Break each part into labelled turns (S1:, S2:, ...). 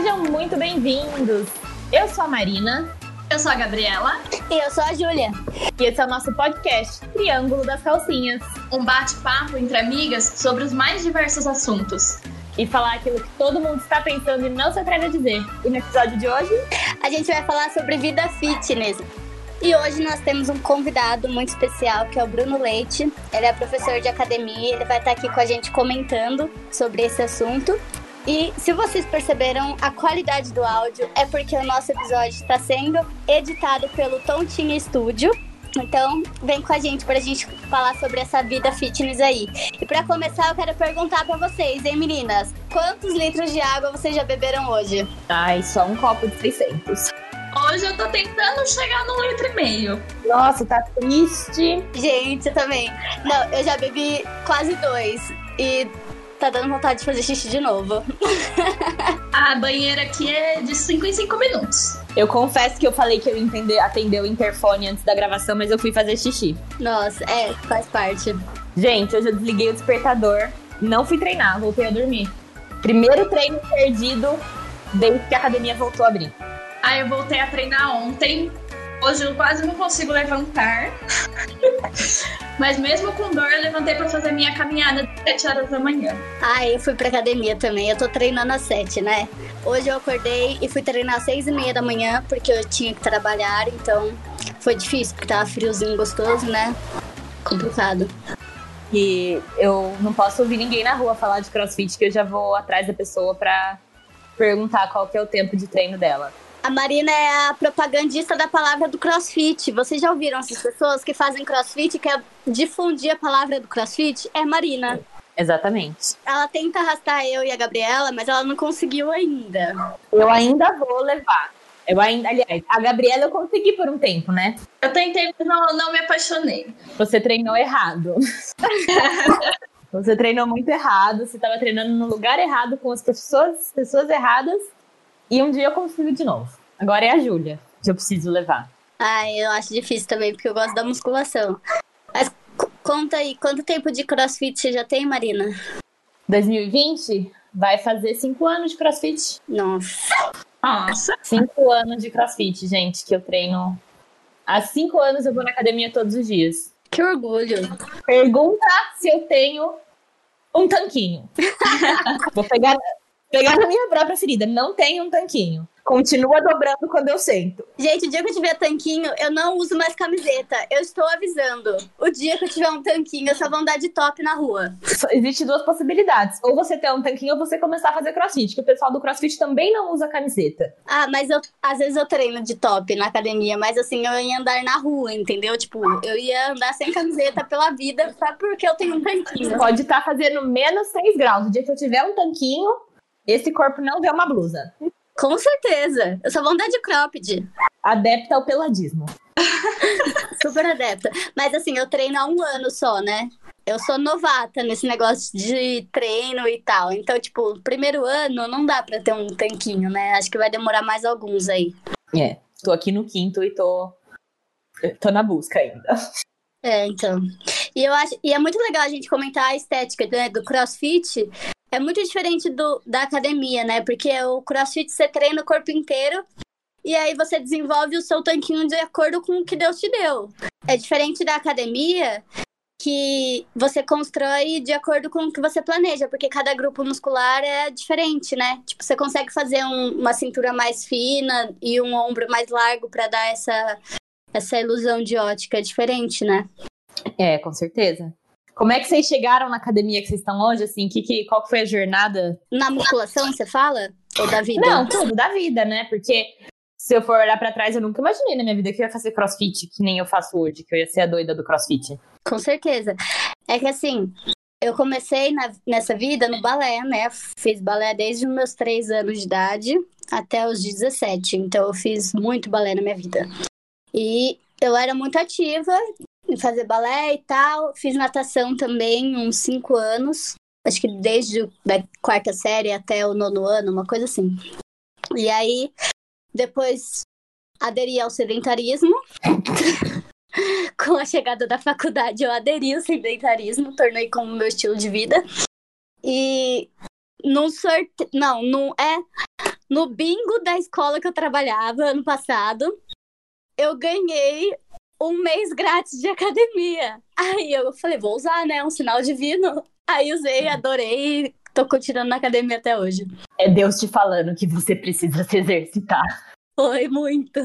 S1: Sejam muito bem-vindos! Eu sou a Marina.
S2: Eu sou a Gabriela.
S3: E eu sou a Júlia.
S1: E esse é o nosso podcast Triângulo das Calcinhas.
S2: Um bate-papo entre amigas sobre os mais diversos assuntos.
S1: E falar aquilo que todo mundo está pensando e não se atreve a dizer. E no episódio de hoje,
S3: a gente vai falar sobre vida fitness. E hoje nós temos um convidado muito especial que é o Bruno Leite. Ele é professor de academia, ele vai estar aqui com a gente comentando sobre esse assunto. E se vocês perceberam a qualidade do áudio, é porque o nosso episódio está sendo editado pelo Tontinha Studio. Então, vem com a gente para a gente falar sobre essa vida fitness aí. E para começar, eu quero perguntar para vocês, hein, meninas? Quantos litros de água vocês já beberam hoje?
S1: Ai, só um copo de 600.
S2: Hoje eu tô tentando chegar num litro e meio.
S1: Nossa, tá triste.
S3: Gente, eu também. Não, eu já bebi quase dois. E tá dando vontade de fazer xixi de novo.
S2: A banheira aqui é de 5 em 5 minutos.
S1: Eu confesso que eu falei que eu ia atender o interfone antes da gravação, mas eu fui fazer xixi.
S3: Nossa, é, faz parte.
S1: Gente, eu já desliguei o despertador, não fui treinar, voltei a dormir. Primeiro treino perdido desde que a academia voltou a abrir.
S2: Ah, eu voltei a treinar ontem, Hoje eu quase não consigo levantar. Mas mesmo com dor, eu levantei para fazer minha caminhada de 7 horas da manhã.
S3: Ah, eu fui pra academia também. Eu tô treinando às 7, né? Hoje eu acordei e fui treinar às 6 e meia da manhã, porque eu tinha que trabalhar, então foi difícil, porque tava friozinho gostoso, né? Complicado.
S1: E eu não posso ouvir ninguém na rua falar de crossfit, que eu já vou atrás da pessoa pra perguntar qual que é o tempo de treino dela.
S3: A Marina é a propagandista da palavra do crossfit. Vocês já ouviram essas pessoas que fazem crossfit, que é difundir a palavra do crossfit? É Marina.
S1: Exatamente.
S3: Ela tenta arrastar eu e a Gabriela, mas ela não conseguiu ainda.
S1: Eu ainda vou levar. Eu ainda, aliás, a Gabriela eu consegui por um tempo, né?
S2: Eu tentei, mas não, não me apaixonei.
S1: Você treinou errado. você treinou muito errado, você estava treinando no lugar errado, com as pessoas, pessoas erradas. E um dia eu consigo de novo. Agora é a Júlia que eu preciso levar.
S3: Ai, eu acho difícil também, porque eu gosto da musculação. Mas conta aí, quanto tempo de crossfit você já tem, Marina?
S1: 2020 vai fazer cinco anos de crossfit.
S3: Nossa.
S2: Nossa.
S1: Cinco anos de crossfit, gente, que eu treino. Há cinco anos eu vou na academia todos os dias.
S3: Que orgulho.
S1: Pergunta se eu tenho um tanquinho. vou pegar, Pegar na minha própria ferida. Não tem um tanquinho. Continua dobrando quando eu sento.
S3: Gente, o dia que eu tiver tanquinho, eu não uso mais camiseta. Eu estou avisando. O dia que eu tiver um tanquinho, eu só vou andar de top na rua.
S1: Existem duas possibilidades. Ou você ter um tanquinho ou você começar a fazer crossfit. Que o pessoal do crossfit também não usa camiseta.
S3: Ah, mas eu, às vezes eu treino de top na academia. Mas assim, eu ia andar na rua, entendeu? Tipo, eu ia andar sem camiseta pela vida só porque eu tenho um tanquinho.
S1: Pode estar tá fazendo menos 6 graus. O dia que eu tiver um tanquinho, esse corpo não vê uma blusa.
S3: Com certeza. Eu só vou andar de cropped.
S1: Adepta ao peladismo.
S3: Super adepta. Mas assim, eu treino há um ano só, né? Eu sou novata nesse negócio de treino e tal. Então, tipo, primeiro ano não dá pra ter um tanquinho, né? Acho que vai demorar mais alguns aí.
S1: É, tô aqui no quinto e tô. tô na busca ainda.
S3: É, então. E eu acho. E é muito legal a gente comentar a estética né, do crossfit, é muito diferente do, da academia, né? Porque o crossfit você treina o corpo inteiro e aí você desenvolve o seu tanquinho de acordo com o que Deus te deu. É diferente da academia que você constrói de acordo com o que você planeja, porque cada grupo muscular é diferente, né? Tipo, você consegue fazer um, uma cintura mais fina e um ombro mais largo para dar essa, essa ilusão de ótica é diferente, né?
S1: É, com certeza. Como é que vocês chegaram na academia que vocês estão hoje? Assim, que, que, qual foi a jornada?
S3: Na musculação, você fala? Ou da vida?
S1: Não, tudo, da vida, né? Porque se eu for olhar para trás, eu nunca imaginei na minha vida que eu ia fazer crossfit, que nem eu faço hoje, que eu ia ser a doida do crossfit.
S3: Com certeza. É que assim, eu comecei na, nessa vida no balé, né? Fiz balé desde os meus 3 anos de idade até os 17. Então eu fiz muito balé na minha vida. E eu era muito ativa, fazer balé e tal. Fiz natação também, uns cinco anos. Acho que desde a quarta série até o nono ano, uma coisa assim. E aí, depois aderi ao sedentarismo. com a chegada da faculdade, eu aderi ao sedentarismo, tornei como meu estilo de vida. E num sorte... Não, não é... no bingo da escola que eu trabalhava ano passado, eu ganhei um mês grátis de academia. Aí eu falei, vou usar, né? Um sinal divino. Aí usei, adorei e tô continuando na academia até hoje.
S1: É Deus te falando que você precisa se exercitar.
S3: Foi muito.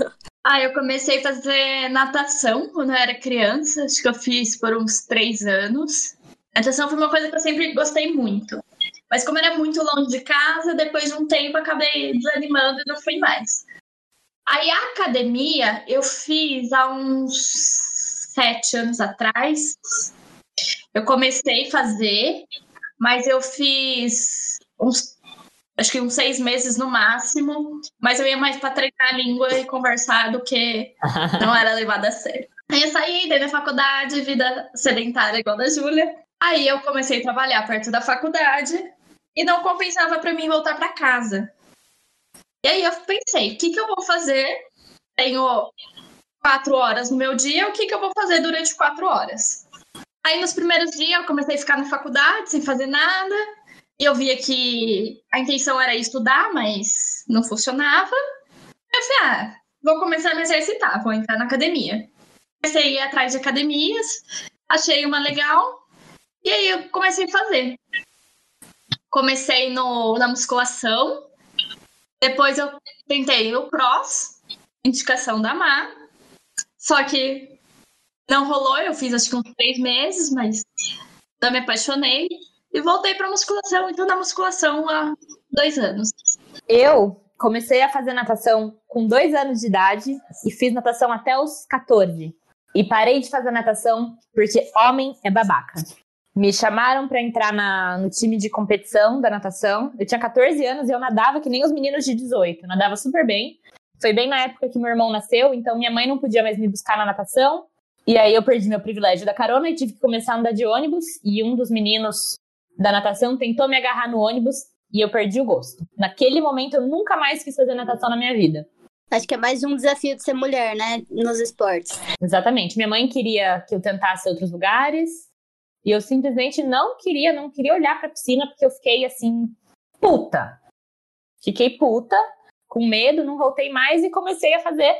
S2: Ah, eu comecei a fazer natação quando eu era criança. Acho que eu fiz por uns três anos. Natação foi uma coisa que eu sempre gostei muito. Mas como era muito longe de casa, depois de um tempo acabei desanimando e não fui mais. Aí a academia eu fiz há uns sete anos atrás. Eu comecei a fazer, mas eu fiz uns acho que uns seis meses no máximo, mas eu ia mais para treinar a língua e conversar do que não era levada a sério. Aí eu saí, dei na faculdade, vida sedentária igual da Júlia. Aí eu comecei a trabalhar perto da faculdade e não compensava para mim voltar para casa. E aí eu pensei, o que, que eu vou fazer? Tenho quatro horas no meu dia, o que, que eu vou fazer durante quatro horas? Aí nos primeiros dias eu comecei a ficar na faculdade sem fazer nada. E eu via que a intenção era estudar, mas não funcionava. Eu falei, ah, vou começar a me exercitar, vou entrar na academia. Comecei a ir atrás de academias, achei uma legal, e aí eu comecei a fazer. Comecei no, na musculação, depois eu tentei o cross, indicação da Má, só que não rolou, eu fiz acho que uns três meses, mas não me apaixonei e voltei para musculação. Então, na musculação há dois anos.
S1: Eu comecei a fazer natação com dois anos de idade e fiz natação até os 14. E parei de fazer natação porque homem é babaca. Me chamaram para entrar na, no time de competição da natação. Eu tinha 14 anos e eu nadava que nem os meninos de 18. Eu nadava super bem. Foi bem na época que meu irmão nasceu, então minha mãe não podia mais me buscar na natação. E aí eu perdi meu privilégio da carona e tive que começar a andar de ônibus. E um dos meninos da natação tentou me agarrar no ônibus e eu perdi o gosto. Naquele momento eu nunca mais quis fazer natação na minha vida.
S3: Acho que é mais um desafio de ser mulher, né, nos esportes.
S1: Exatamente. Minha mãe queria que eu tentasse outros lugares e eu simplesmente não queria, não queria olhar para a piscina porque eu fiquei assim puta. Fiquei puta, com medo, não voltei mais e comecei a fazer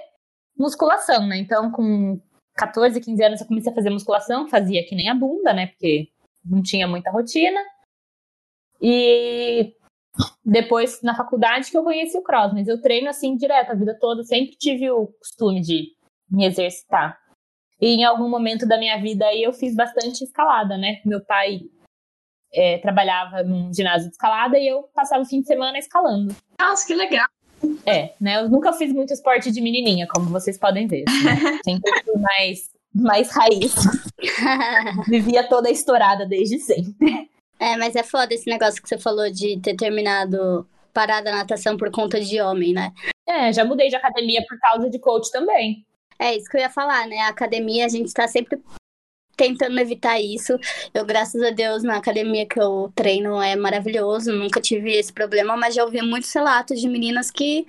S1: musculação, né? Então, com 14, 15 anos eu comecei a fazer musculação, fazia que nem a bunda, né? Porque não tinha muita rotina. E depois, na faculdade, que eu conheci o cross, mas eu treino assim direto a vida toda, sempre tive o costume de me exercitar. E em algum momento da minha vida aí eu fiz bastante escalada, né? Meu pai é, trabalhava num ginásio de escalada e eu passava o fim de semana escalando.
S2: Nossa, que legal!
S1: É, né? Eu nunca fiz muito esporte de menininha, como vocês podem ver. Né? Sempre fui mais mais raiz. Vivia toda estourada desde sempre.
S3: É, mas é foda esse negócio que você falou de ter terminado parada natação por conta de homem, né?
S1: É, já mudei de academia por causa de coach também.
S3: É isso que eu ia falar, né? A academia, a gente tá sempre tentando evitar isso. Eu, graças a Deus, na academia que eu treino é maravilhoso, nunca tive esse problema, mas já ouvi muitos relatos de meninas que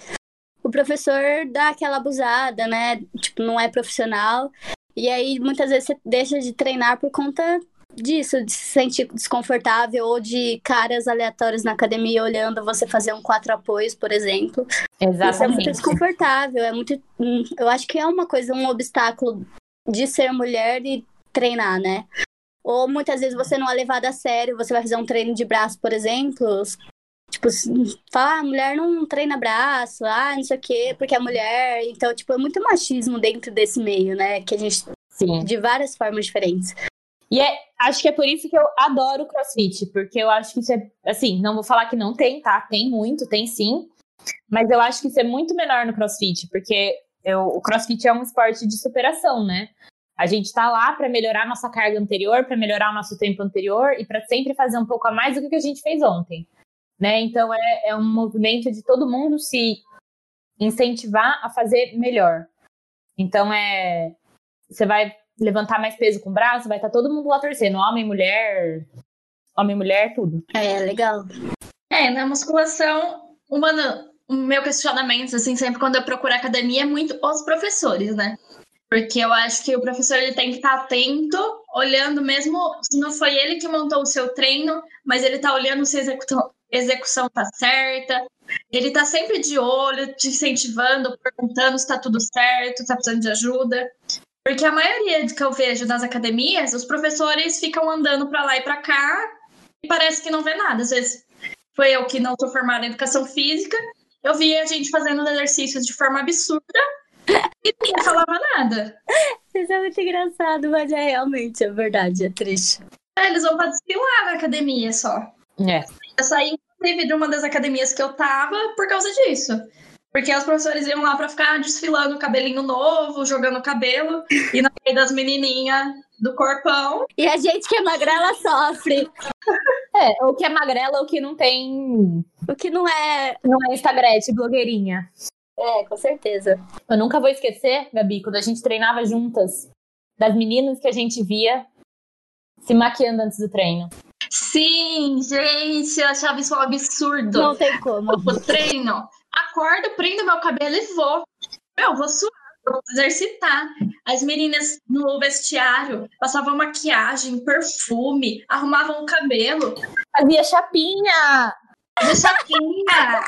S3: o professor dá aquela abusada, né? Tipo, não é profissional. E aí, muitas vezes, você deixa de treinar por conta disso, de se sentir desconfortável ou de caras aleatórios na academia olhando você fazer um quatro apoios, por exemplo.
S1: Exatamente.
S3: Isso é muito desconfortável, é muito. Hum, eu acho que é uma coisa, um obstáculo de ser mulher e treinar, né? Ou muitas vezes você não é levado a sério, você vai fazer um treino de braço, por exemplo. Tipo, falar, ah, mulher não treina braço, ah, não sei o quê, porque é mulher. Então, tipo, é muito machismo dentro desse meio, né? Que a gente.
S1: Sim.
S3: De várias formas diferentes.
S1: E é, acho que é por isso que eu adoro o crossfit, porque eu acho que isso é. Assim, não vou falar que não tem, tá? Tem muito, tem sim. Mas eu acho que isso é muito menor no crossfit, porque eu, o crossfit é um esporte de superação, né? A gente tá lá para melhorar nossa carga anterior, para melhorar o nosso tempo anterior e para sempre fazer um pouco a mais do que a gente fez ontem né? Então é, é um movimento de todo mundo se incentivar a fazer melhor. Então é você vai levantar mais peso com o braço, vai estar tá todo mundo lá torcendo, homem, mulher, homem, mulher, tudo.
S3: É, legal.
S2: É, na musculação, o meu questionamento, assim, sempre quando eu procuro academia, é muito os professores, né? Porque eu acho que o professor ele tem que estar atento, olhando mesmo se não foi ele que montou o seu treino, mas ele está olhando se a execução, execução tá certa, Ele tá sempre de olho, te incentivando, perguntando se tá tudo certo, se tá precisando de ajuda. Porque a maioria que eu vejo nas academias, os professores ficam andando para lá e para cá e parece que não vê nada. Às vezes foi eu que não sou formada em educação física, eu via a gente fazendo exercícios de forma absurda e ninguém falava nada.
S3: Isso é muito engraçado, mas é realmente, é verdade, é triste.
S2: É, eles vão pra desfilar na academia só.
S1: É.
S2: Eu saí, inclusive, de uma das academias que eu tava por causa disso. Porque os professores iam lá pra ficar desfilando cabelinho novo, jogando cabelo, e na meio das menininhas do corpão.
S3: E a gente que é magrela sofre.
S1: É, ou que é magrela ou que não tem.
S3: O que não é.
S1: Não é Instagram, blogueirinha.
S3: É, com certeza.
S1: Eu nunca vou esquecer, Gabi, quando a gente treinava juntas, das meninas que a gente via se maquiando antes do treino.
S2: Sim, gente, eu achava isso um absurdo.
S3: Não tem como.
S2: O treino, acordo, prendo meu cabelo e vou. Eu vou suar, vou exercitar. As meninas no vestiário passavam maquiagem, perfume, arrumavam o cabelo.
S1: Fazia chapinha!
S2: Fazia chapinha!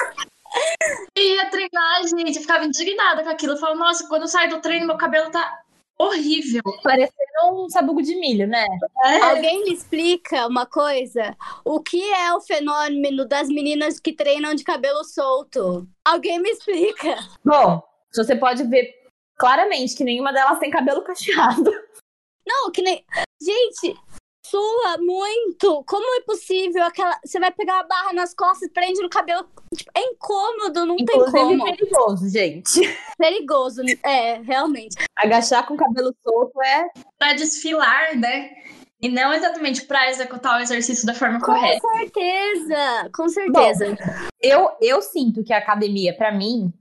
S2: E ia treinar, gente, eu ficava indignada com aquilo. Eu falava, nossa, quando eu saio do treino, meu cabelo tá horrível.
S1: Parecendo um sabugo de milho, né?
S3: É. Alguém me explica uma coisa? O que é o fenômeno das meninas que treinam de cabelo solto? Alguém me explica.
S1: Bom, você pode ver claramente que nenhuma delas tem cabelo cacheado.
S3: Não, que nem. Gente, sua muito. Como é possível aquela. Você vai pegar a barra nas costas, prende no cabelo. Tipo, é incômodo, não
S1: Inclusive,
S3: tem como.
S1: é perigoso, gente.
S3: Perigoso, é, realmente.
S1: Agachar com o cabelo solto é.
S2: Pra desfilar, né? E não exatamente para executar o exercício da forma
S3: Com
S2: correta.
S3: certeza, com certeza.
S1: Eu, eu sinto que a academia, pra mim,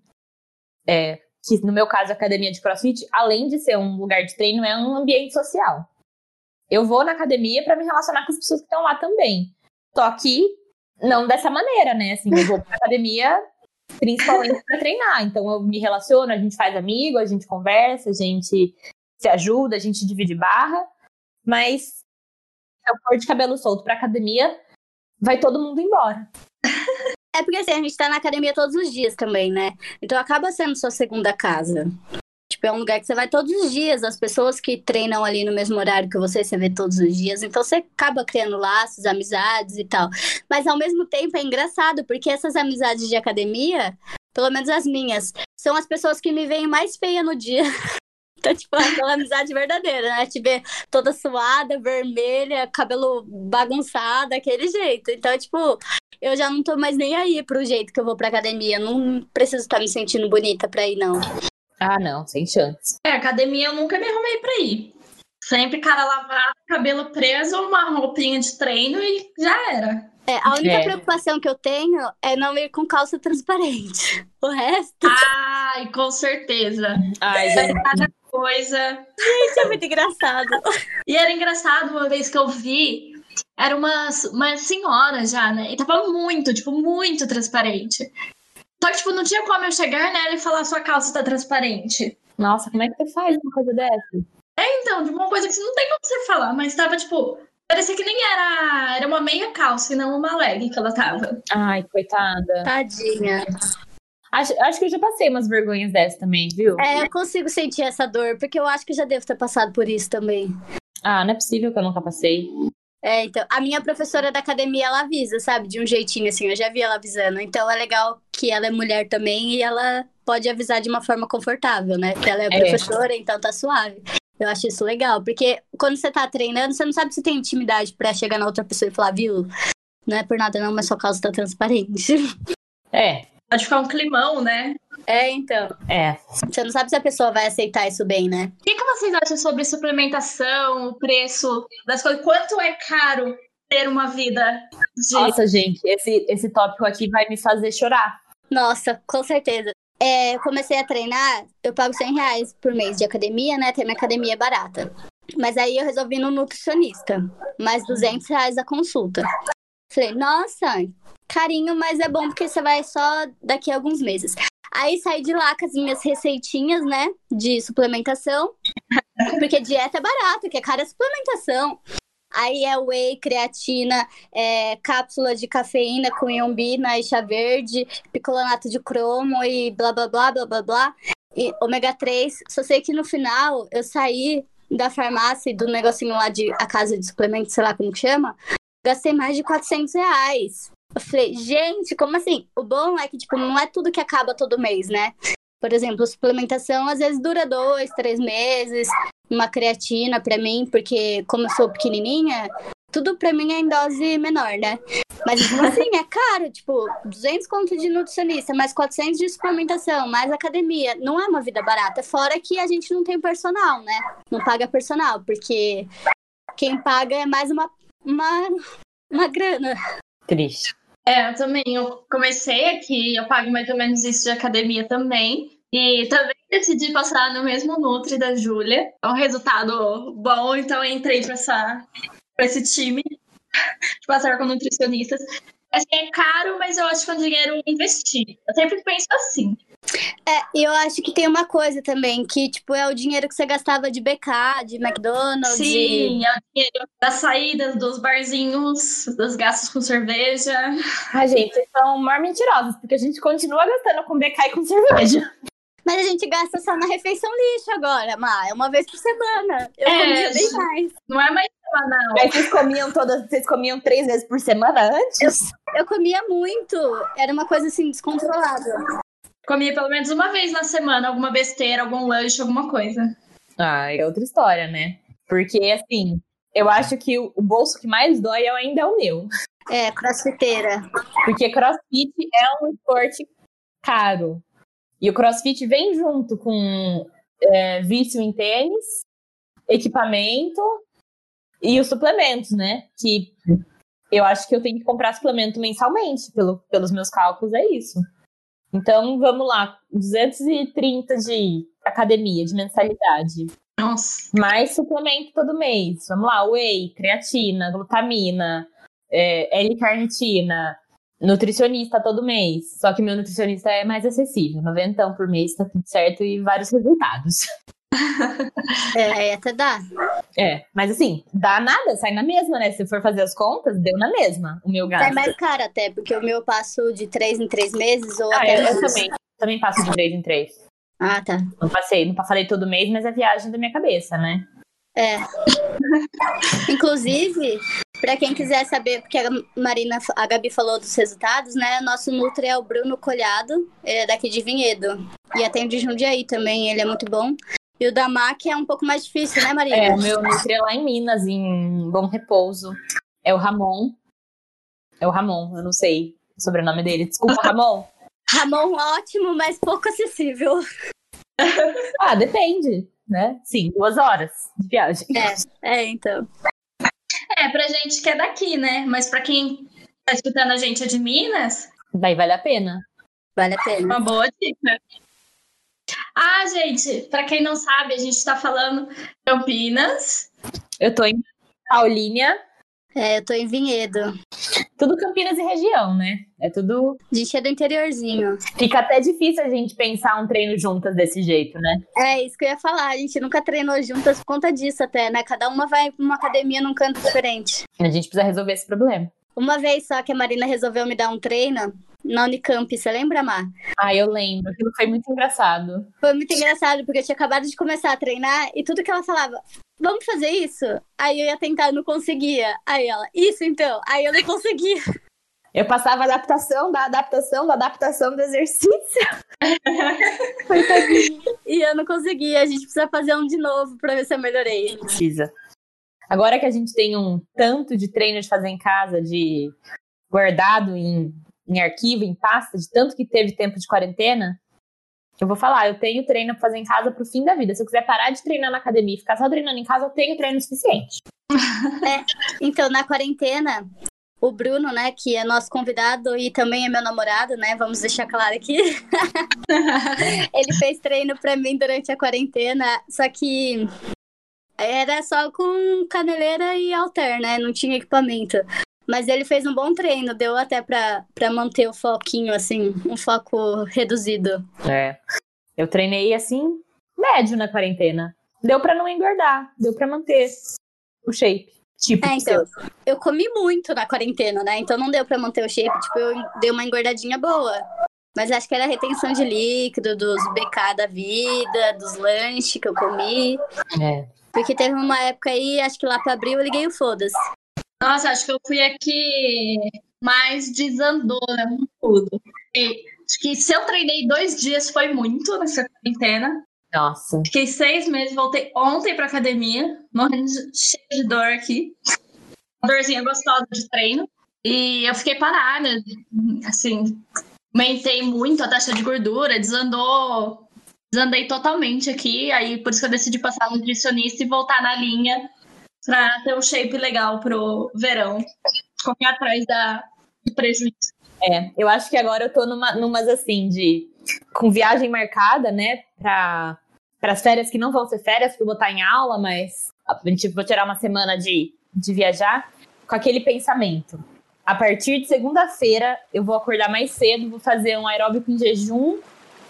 S1: é, que no meu caso a academia de crossfit, além de ser um lugar de treino, é um ambiente social. Eu vou na academia pra me relacionar com as pessoas que estão lá também. Só que não dessa maneira, né? Assim, eu vou pra academia principalmente pra treinar. Então eu me relaciono, a gente faz amigo, a gente conversa, a gente se ajuda, a gente divide barra. Mas se eu for de cabelo solto pra academia, vai todo mundo embora.
S3: É porque assim, a gente tá na academia todos os dias também, né? Então acaba sendo sua segunda casa. Tipo, é um lugar que você vai todos os dias. As pessoas que treinam ali no mesmo horário que você, você vê todos os dias. Então você acaba criando laços, amizades e tal. Mas ao mesmo tempo é engraçado, porque essas amizades de academia, pelo menos as minhas, são as pessoas que me veem mais feia no dia. Então, tipo, é aquela amizade verdadeira, né? Te ver toda suada, vermelha, cabelo bagunçado, daquele jeito. Então, tipo, eu já não tô mais nem aí pro jeito que eu vou pra academia. Não preciso estar me sentindo bonita pra ir, não.
S1: Ah, não, sem chance.
S2: É, academia eu nunca me arrumei pra ir. Sempre cara lavado, cabelo preso, uma roupinha de treino e já era.
S3: É, a única
S1: É.
S3: preocupação que eu tenho é não ir com calça transparente. O resto
S2: Ai, com certeza.
S1: Ai, gente.
S2: Cada coisa.
S3: é muito engraçado.
S2: E era engraçado uma vez que eu vi, era uma, uma senhora já, né? E tava muito, tipo, muito transparente. Só que, tipo, não tinha como eu chegar nela e falar sua calça tá transparente.
S1: Nossa, como é que você faz uma coisa dessa?
S2: Então, de uma coisa que não tem como você falar, mas tava, tipo, parecia que nem era. Era uma meia calça e não uma leg que ela tava.
S1: Ai, coitada.
S3: Tadinha.
S1: Acho, acho que eu já passei umas vergonhas dessas também, viu?
S3: É, eu consigo sentir essa dor, porque eu acho que eu já devo ter passado por isso também.
S1: Ah, não é possível que eu nunca passei.
S3: É, então, a minha professora da academia, ela avisa, sabe? De um jeitinho assim, eu já vi ela avisando. Então é legal que ela é mulher também e ela pode avisar de uma forma confortável, né? Porque ela é
S1: É.
S3: professora, então tá suave. Eu acho isso legal, porque quando você tá treinando, você não sabe se tem intimidade pra chegar na outra pessoa e falar, viu? Não é por nada não, mas sua calça tá transparente.
S1: É,
S2: Pode ficar um climão, né?
S3: É, então.
S1: é.
S3: Você não sabe se a pessoa vai aceitar isso bem, né?
S2: O que, que vocês acham sobre suplementação, o preço das coisas? Quanto é caro ter uma vida de.
S1: Nossa, gente, esse, esse tópico aqui vai me fazer chorar.
S3: Nossa, com certeza. É, eu comecei a treinar, eu pago 100 reais por mês de academia, né? Ter minha academia é barata. Mas aí eu resolvi ir no nutricionista, mais 200 reais a consulta. Falei, nossa, carinho, mas é bom porque você vai só daqui a alguns meses. Aí saí de lá com as minhas receitinhas, né, de suplementação. Porque dieta é barata, que é cara suplementação. Aí é whey, creatina, é, cápsula de cafeína com iombina e chá verde, picolonato de cromo e blá blá blá blá blá blá. E ômega 3. Só sei que no final eu saí da farmácia do negocinho lá de a casa de suplementos, sei lá como que chama, gastei mais de 400 reais. Eu falei, gente, como assim? O bom é que, tipo, não é tudo que acaba todo mês, né? Por exemplo, suplementação às vezes dura dois, três meses. Uma creatina para mim, porque como eu sou pequenininha, tudo para mim é em dose menor, né? Mas assim, é caro, tipo, 200 conto de nutricionista, mais 400 de suplementação, mais academia. Não é uma vida barata, fora que a gente não tem personal, né? Não paga personal, porque quem paga é mais uma, uma, uma grana.
S1: Triste.
S2: É, eu também. Eu comecei aqui, eu pago mais ou menos isso de academia também. E também decidi passar no mesmo Nutri da Júlia. É um resultado bom, então entrei para essa pra esse time de passar com nutricionistas. Assim, é caro, mas eu acho que é um dinheiro investir. Eu sempre penso assim.
S3: É, e eu acho que tem uma coisa também, que, tipo, é o dinheiro que você gastava de BK, de McDonald's.
S2: Sim,
S3: e...
S2: é o dinheiro das saídas, dos barzinhos, dos gastos com cerveja.
S1: Ai, gente, vocês são mais mentirosos, porque a gente continua gastando com BK e com cerveja.
S3: Mas a gente gasta só na refeição lixo agora, Má. É uma vez por semana. Eu é, comia bem mais.
S2: Não é mais semanal.
S1: Mas vocês comiam todas, vocês comiam três vezes por semana antes?
S3: Eu, eu comia muito. Era uma coisa assim, descontrolada.
S2: Comia pelo menos uma vez na semana, alguma besteira, algum lanche, alguma coisa.
S1: Ah, é outra história, né? Porque, assim, eu acho que o, bolso que mais dói ainda é o meu.
S3: É, crossfiteira.
S1: Porque crossfit é um esporte caro. E o crossfit vem junto com é, vício em tênis, equipamento e os suplementos, né? Que eu acho que eu tenho que comprar suplemento mensalmente, pelo, pelos meus cálculos, é isso. Então, vamos lá, 230 de academia, de mensalidade.
S2: Nossa.
S1: Mais suplemento todo mês. Vamos lá, whey, creatina, glutamina, é, L-carnitina, nutricionista todo mês. Só que meu nutricionista é mais acessível, 90 por mês, tá tudo certo e vários resultados.
S3: É, até dá.
S1: É, mas assim, dá nada, sai na mesma, né? Se for fazer as contas, deu na mesma o meu gasto.
S3: Sai mais caro até, porque o meu passo de três em três meses ou
S1: ah,
S3: até
S1: eu, eu também. Também passo de três em três.
S3: Ah, tá.
S1: Não passei, não falei todo mês, mas é viagem da minha cabeça, né?
S3: É. Inclusive, para quem quiser saber, porque a Marina, a Gabi falou dos resultados, né? Nosso Nutri é o Bruno Colhado, ele é daqui de Vinhedo. E atende Jundiaí também, ele é muito bom. E o da MAC é um pouco mais difícil, né, Maria?
S1: É, o meu Nutri é lá em Minas, em Bom Repouso. É o Ramon. É o Ramon, eu não sei o sobrenome dele. Desculpa, Ramon.
S3: Ramon, ótimo, mas pouco acessível.
S1: ah, depende, né? Sim, duas horas de viagem.
S3: É, é, então.
S2: É, pra gente que é daqui, né? Mas pra quem tá escutando a gente é de Minas.
S1: Daí vale a pena.
S3: Vale a pena.
S2: Uma boa dica. Ah, gente, para quem não sabe, a gente está falando Campinas.
S1: Eu tô em Paulínia.
S3: É, eu tô em Vinhedo.
S1: Tudo Campinas e região, né? É tudo.
S3: A gente é do interiorzinho.
S1: Fica até difícil a gente pensar um treino juntas desse jeito, né?
S3: É, isso que eu ia falar. A gente nunca treinou juntas por conta disso, até, né? Cada uma vai pra uma academia num canto diferente.
S1: A gente precisa resolver esse problema.
S3: Uma vez só que a Marina resolveu me dar um treino, na Unicamp, você lembra, Mar?
S1: Ah, eu lembro. Aquilo foi muito engraçado.
S3: Foi muito engraçado, porque eu tinha acabado de começar a treinar e tudo que ela falava, vamos fazer isso? Aí eu ia tentar, não conseguia. Aí ela, isso então? Aí eu não conseguia.
S1: Eu passava adaptação da adaptação da adaptação do exercício.
S3: Foi E eu não conseguia. A gente precisa fazer um de novo pra ver se eu melhorei.
S1: Precisa. Agora que a gente tem um tanto de treino de fazer em casa, de guardado em em arquivo, em pasta, de tanto que teve tempo de quarentena, eu vou falar, eu tenho treino pra fazer em casa pro fim da vida. Se eu quiser parar de treinar na academia e ficar só treinando em casa, eu tenho treino suficiente.
S3: É, então, na quarentena, o Bruno, né, que é nosso convidado e também é meu namorado, né, vamos deixar claro aqui. ele fez treino pra mim durante a quarentena, só que era só com caneleira e alter, né, não tinha equipamento. Mas ele fez um bom treino, deu até pra, pra manter o foquinho, assim, um foco reduzido.
S1: É. Eu treinei, assim, médio na quarentena. Deu pra não engordar, deu pra manter o shape. tipo
S3: É, então,
S1: seu?
S3: eu comi muito na quarentena, né? Então não deu pra manter o shape, tipo, eu dei uma engordadinha boa. Mas acho que era a retenção de líquido, dos BK da vida, dos lanches que eu comi.
S1: É.
S3: Porque teve uma época aí, acho que lá pra abril eu liguei o foda-se.
S2: Nossa, acho que eu fui aqui mais desandou, né? Tudo. E acho que se eu treinei dois dias foi muito nessa quarentena.
S1: Nossa.
S2: Fiquei seis meses, voltei ontem pra academia, morrendo cheio de dor aqui. Uma dorzinha gostosa de treino. E eu fiquei parada, assim, aumentei muito a taxa de gordura, desandou, desandei totalmente aqui. Aí por isso que eu decidi passar no nutricionista e voltar na linha pra ter um shape legal pro verão. Correr atrás da, do prejuízo.
S1: É, eu acho que agora eu tô numa, numas assim de. com viagem marcada, né? Pra, as férias que não vão ser férias, eu botar em aula, mas a gente vou tirar uma semana de, de viajar com aquele pensamento. A partir de segunda-feira eu vou acordar mais cedo, vou fazer um aeróbico em jejum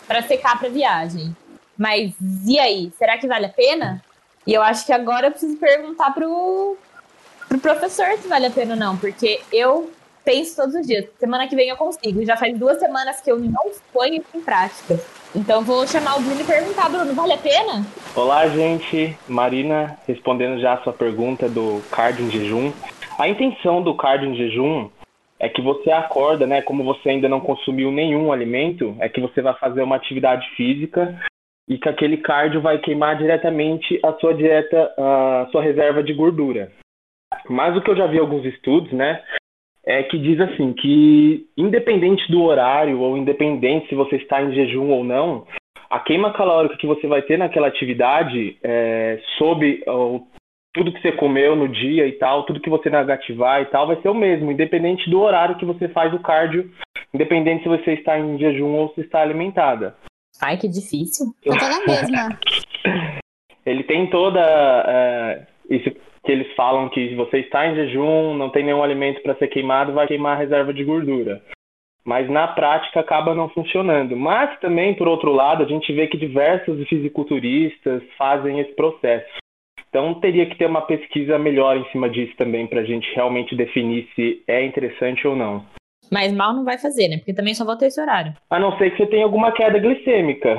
S1: pra secar pra viagem. Mas e aí? Será que vale a pena? E eu acho que agora eu preciso perguntar pro, pro professor se vale a pena ou não, porque eu penso todos os dias. Semana que vem eu consigo. Já faz duas semanas que eu não ponho em prática. Então vou chamar o Bruno e perguntar, Bruno, vale a pena?
S4: Olá, gente. Marina, respondendo já a sua pergunta do cardio em jejum. A intenção do cardio em jejum é que você acorda, né? Como você ainda não consumiu nenhum alimento, é que você vai fazer uma atividade física e que aquele cardio vai queimar diretamente a sua dieta, a sua reserva de gordura. Mas o que eu já vi alguns estudos, né? É que diz assim que independente do horário ou independente se você está em jejum ou não, a queima calórica que você vai ter naquela atividade é, sob o tudo que você comeu no dia e tal, tudo que você negativar e tal, vai ser o mesmo, independente do horário que você faz o cardio, independente se você está em jejum ou se está alimentada.
S1: Ai, que difícil.
S3: Eu tô na mesma.
S4: Ele tem toda é, isso que eles falam que se você está em jejum, não tem nenhum alimento para ser queimado, vai queimar a reserva de gordura. Mas na prática acaba não funcionando. Mas também, por outro lado, a gente vê que diversos fisiculturistas fazem esse processo. Então teria que ter uma pesquisa melhor em cima disso também para a gente realmente definir se é interessante ou não.
S1: Mas mal não vai fazer, né? Porque também só vou ter esse horário.
S4: A não ser que você tenha alguma queda glicêmica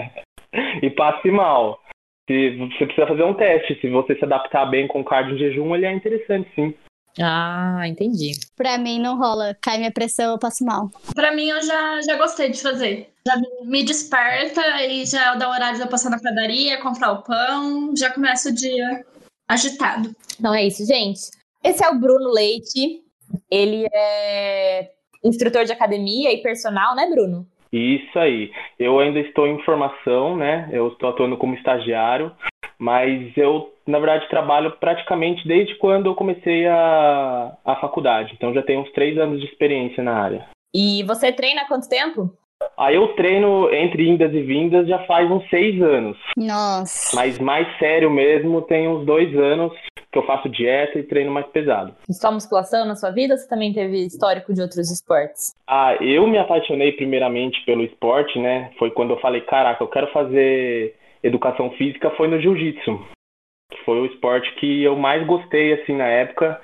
S4: e passe mal. Se você precisa fazer um teste, se você se adaptar bem com cardio em jejum, ele é interessante sim.
S1: Ah, entendi.
S3: Pra mim não rola. Cai minha pressão, eu passo mal.
S2: Pra mim, eu já, já gostei de fazer. Já me desperta e já dá horário de eu passar na padaria, comprar o pão, já começa o dia agitado.
S1: Então é isso, gente. Esse é o Bruno Leite. Ele é instrutor de academia e personal, né, Bruno?
S4: Isso aí. Eu ainda estou em formação, né? Eu estou atuando como estagiário, mas eu, na verdade, trabalho praticamente desde quando eu comecei a, a faculdade. Então já tenho uns três anos de experiência na área.
S1: E você treina há quanto tempo?
S4: Aí eu treino entre indas e vindas já faz uns seis anos.
S3: Nossa.
S4: Mas mais sério mesmo tem uns dois anos que eu faço dieta e treino mais pesado.
S1: Só musculação na sua vida ou você também teve histórico de outros esportes?
S4: Ah, eu me apaixonei primeiramente pelo esporte, né? Foi quando eu falei, caraca, eu quero fazer educação física, foi no jiu-jitsu. Foi o esporte que eu mais gostei, assim, na época.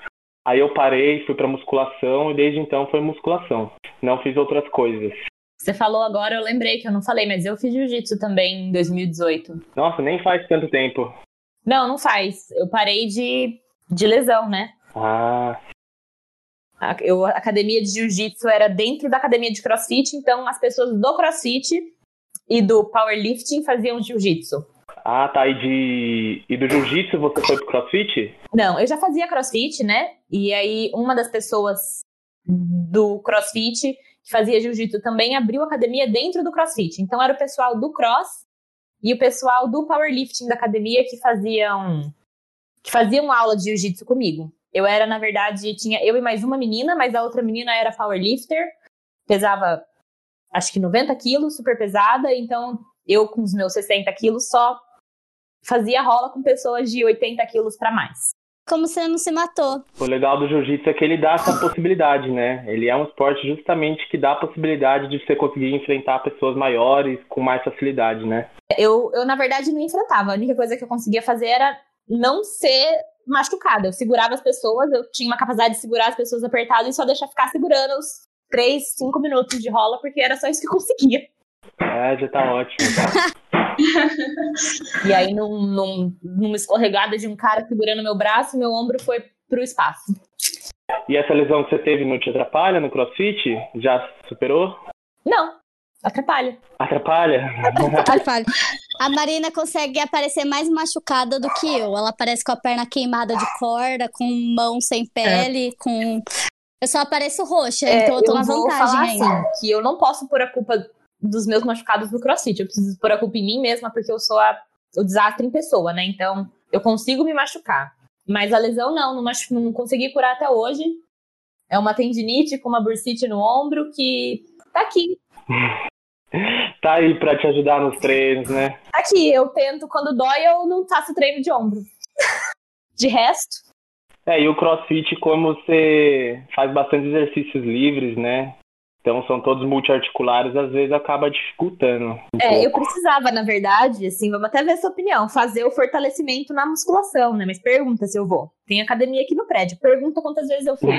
S4: Aí eu parei, fui pra musculação e desde então foi musculação. Não fiz outras coisas.
S1: Você falou agora, eu lembrei que eu não falei, mas eu fiz jiu-jitsu também em 2018.
S4: Nossa, nem faz tanto tempo.
S1: Não, não faz. Eu parei de, de lesão, né?
S4: Ah,
S1: A, eu, a academia de jiu-jitsu era dentro da academia de crossfit, então as pessoas do crossfit e do powerlifting faziam jiu-jitsu.
S4: ah tá. E, de... e do jiu-jitsu você foi pro crossfit?
S1: Não, eu já fazia crossfit, né? E aí uma das pessoas do crossfit que fazia jiu-jitsu também abriu academia dentro do crossfit. Então era o pessoal do cross e o pessoal do powerlifting da academia que faziam que faziam aula de jiu-jitsu comigo. Eu era, na verdade, tinha eu e mais uma menina, mas a outra menina era powerlifter, pesava acho que 90 quilos, super pesada, então eu com os meus 60 quilos só fazia rola com pessoas de 80 quilos para mais.
S3: Como você não se matou.
S4: O legal do jiu-jitsu é que ele dá essa possibilidade, né? Ele é um esporte justamente que dá a possibilidade de você conseguir enfrentar pessoas maiores com mais facilidade, né?
S1: Eu, eu, na verdade, não enfrentava. A única coisa que eu conseguia fazer era não ser machucada. Eu segurava as pessoas, eu tinha uma capacidade de segurar as pessoas apertadas e só deixar ficar segurando os 3, 5 minutos de rola, porque era só isso que eu conseguia.
S4: Ah, já tá ótimo.
S1: e aí, num, num, numa escorregada de um cara segurando meu braço, meu ombro foi pro espaço.
S4: E essa lesão que você teve não te atrapalha no crossfit? Já superou?
S1: Não, atrapalha.
S4: Atrapalha?
S3: Atrapalha. A Marina consegue aparecer mais machucada do que eu. Ela aparece com a perna queimada de corda, com mão sem pele, é. com. Eu só apareço roxa, é, então eu tô eu na vantagem ainda.
S1: Assim, que eu não posso pôr a culpa dos meus machucados no crossfit. Eu preciso pôr a culpa em mim mesma, porque eu sou a, o desastre em pessoa, né? Então, eu consigo me machucar. Mas a lesão não, não, machu... não consegui curar até hoje. É uma tendinite com uma bursite no ombro que tá aqui.
S4: tá aí para te ajudar nos treinos, né?
S1: Tá aqui, eu tento, quando dói, eu não faço treino de ombro. de resto.
S4: É, e o crossfit, como você faz bastante exercícios livres, né? Então são todos multiarticulares, às vezes acaba dificultando. Um
S1: é,
S4: pouco.
S1: eu precisava, na verdade, assim, vamos até ver a sua opinião, fazer o fortalecimento na musculação, né? Mas pergunta se eu vou. Tem academia aqui no prédio, pergunta quantas vezes eu fui.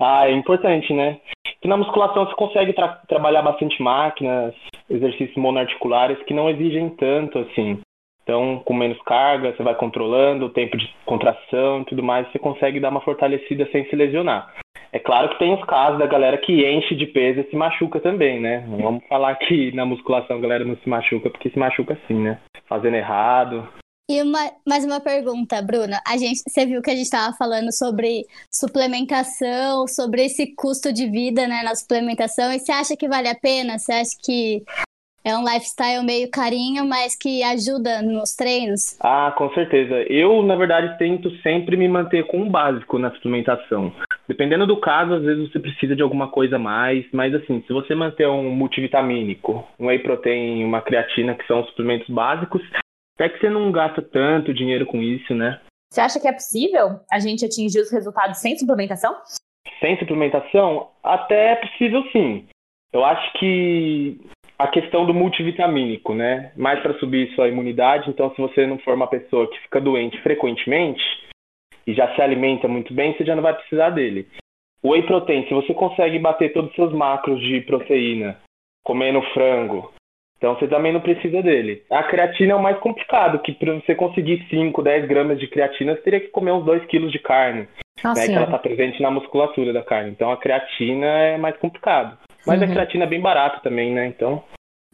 S4: ah, é importante, né? Que na musculação você consegue tra trabalhar bastante máquinas, exercícios monoarticulares que não exigem tanto, assim. Então, com menos carga, você vai controlando o tempo de contração e tudo mais, você consegue dar uma fortalecida sem se lesionar. É claro que tem os casos da galera que enche de peso e se machuca também, né? Não vamos falar que na musculação a galera não se machuca, porque se machuca sim, né? Fazendo errado.
S3: E uma, mais uma pergunta, Bruna. A gente, você viu que a gente estava falando sobre suplementação, sobre esse custo de vida né, na suplementação. E você acha que vale a pena? Você acha que é um lifestyle meio carinho, mas que ajuda nos treinos?
S4: Ah, com certeza. Eu, na verdade, tento sempre me manter com o básico na suplementação. Dependendo do caso, às vezes você precisa de alguma coisa a mais, mas assim, se você manter um multivitamínico, um whey protein, uma creatina, que são suplementos básicos, até que você não gasta tanto dinheiro com isso, né?
S1: Você acha que é possível a gente atingir os resultados sem suplementação?
S4: Sem suplementação? Até é possível sim. Eu acho que a questão do multivitamínico, né? Mais para subir sua imunidade. Então, se você não for uma pessoa que fica doente frequentemente e já se alimenta muito bem, você já não vai precisar dele. O whey protein, se você consegue bater todos os seus macros de proteína comendo frango, então você também não precisa dele. A creatina é o mais complicado, que para você conseguir 5, 10 gramas de creatina, você teria que comer uns 2 quilos de carne. Ah, né, que ela está presente na musculatura da carne. Então a creatina é mais complicado. Mas uhum. a creatina é bem barata também, né? Então,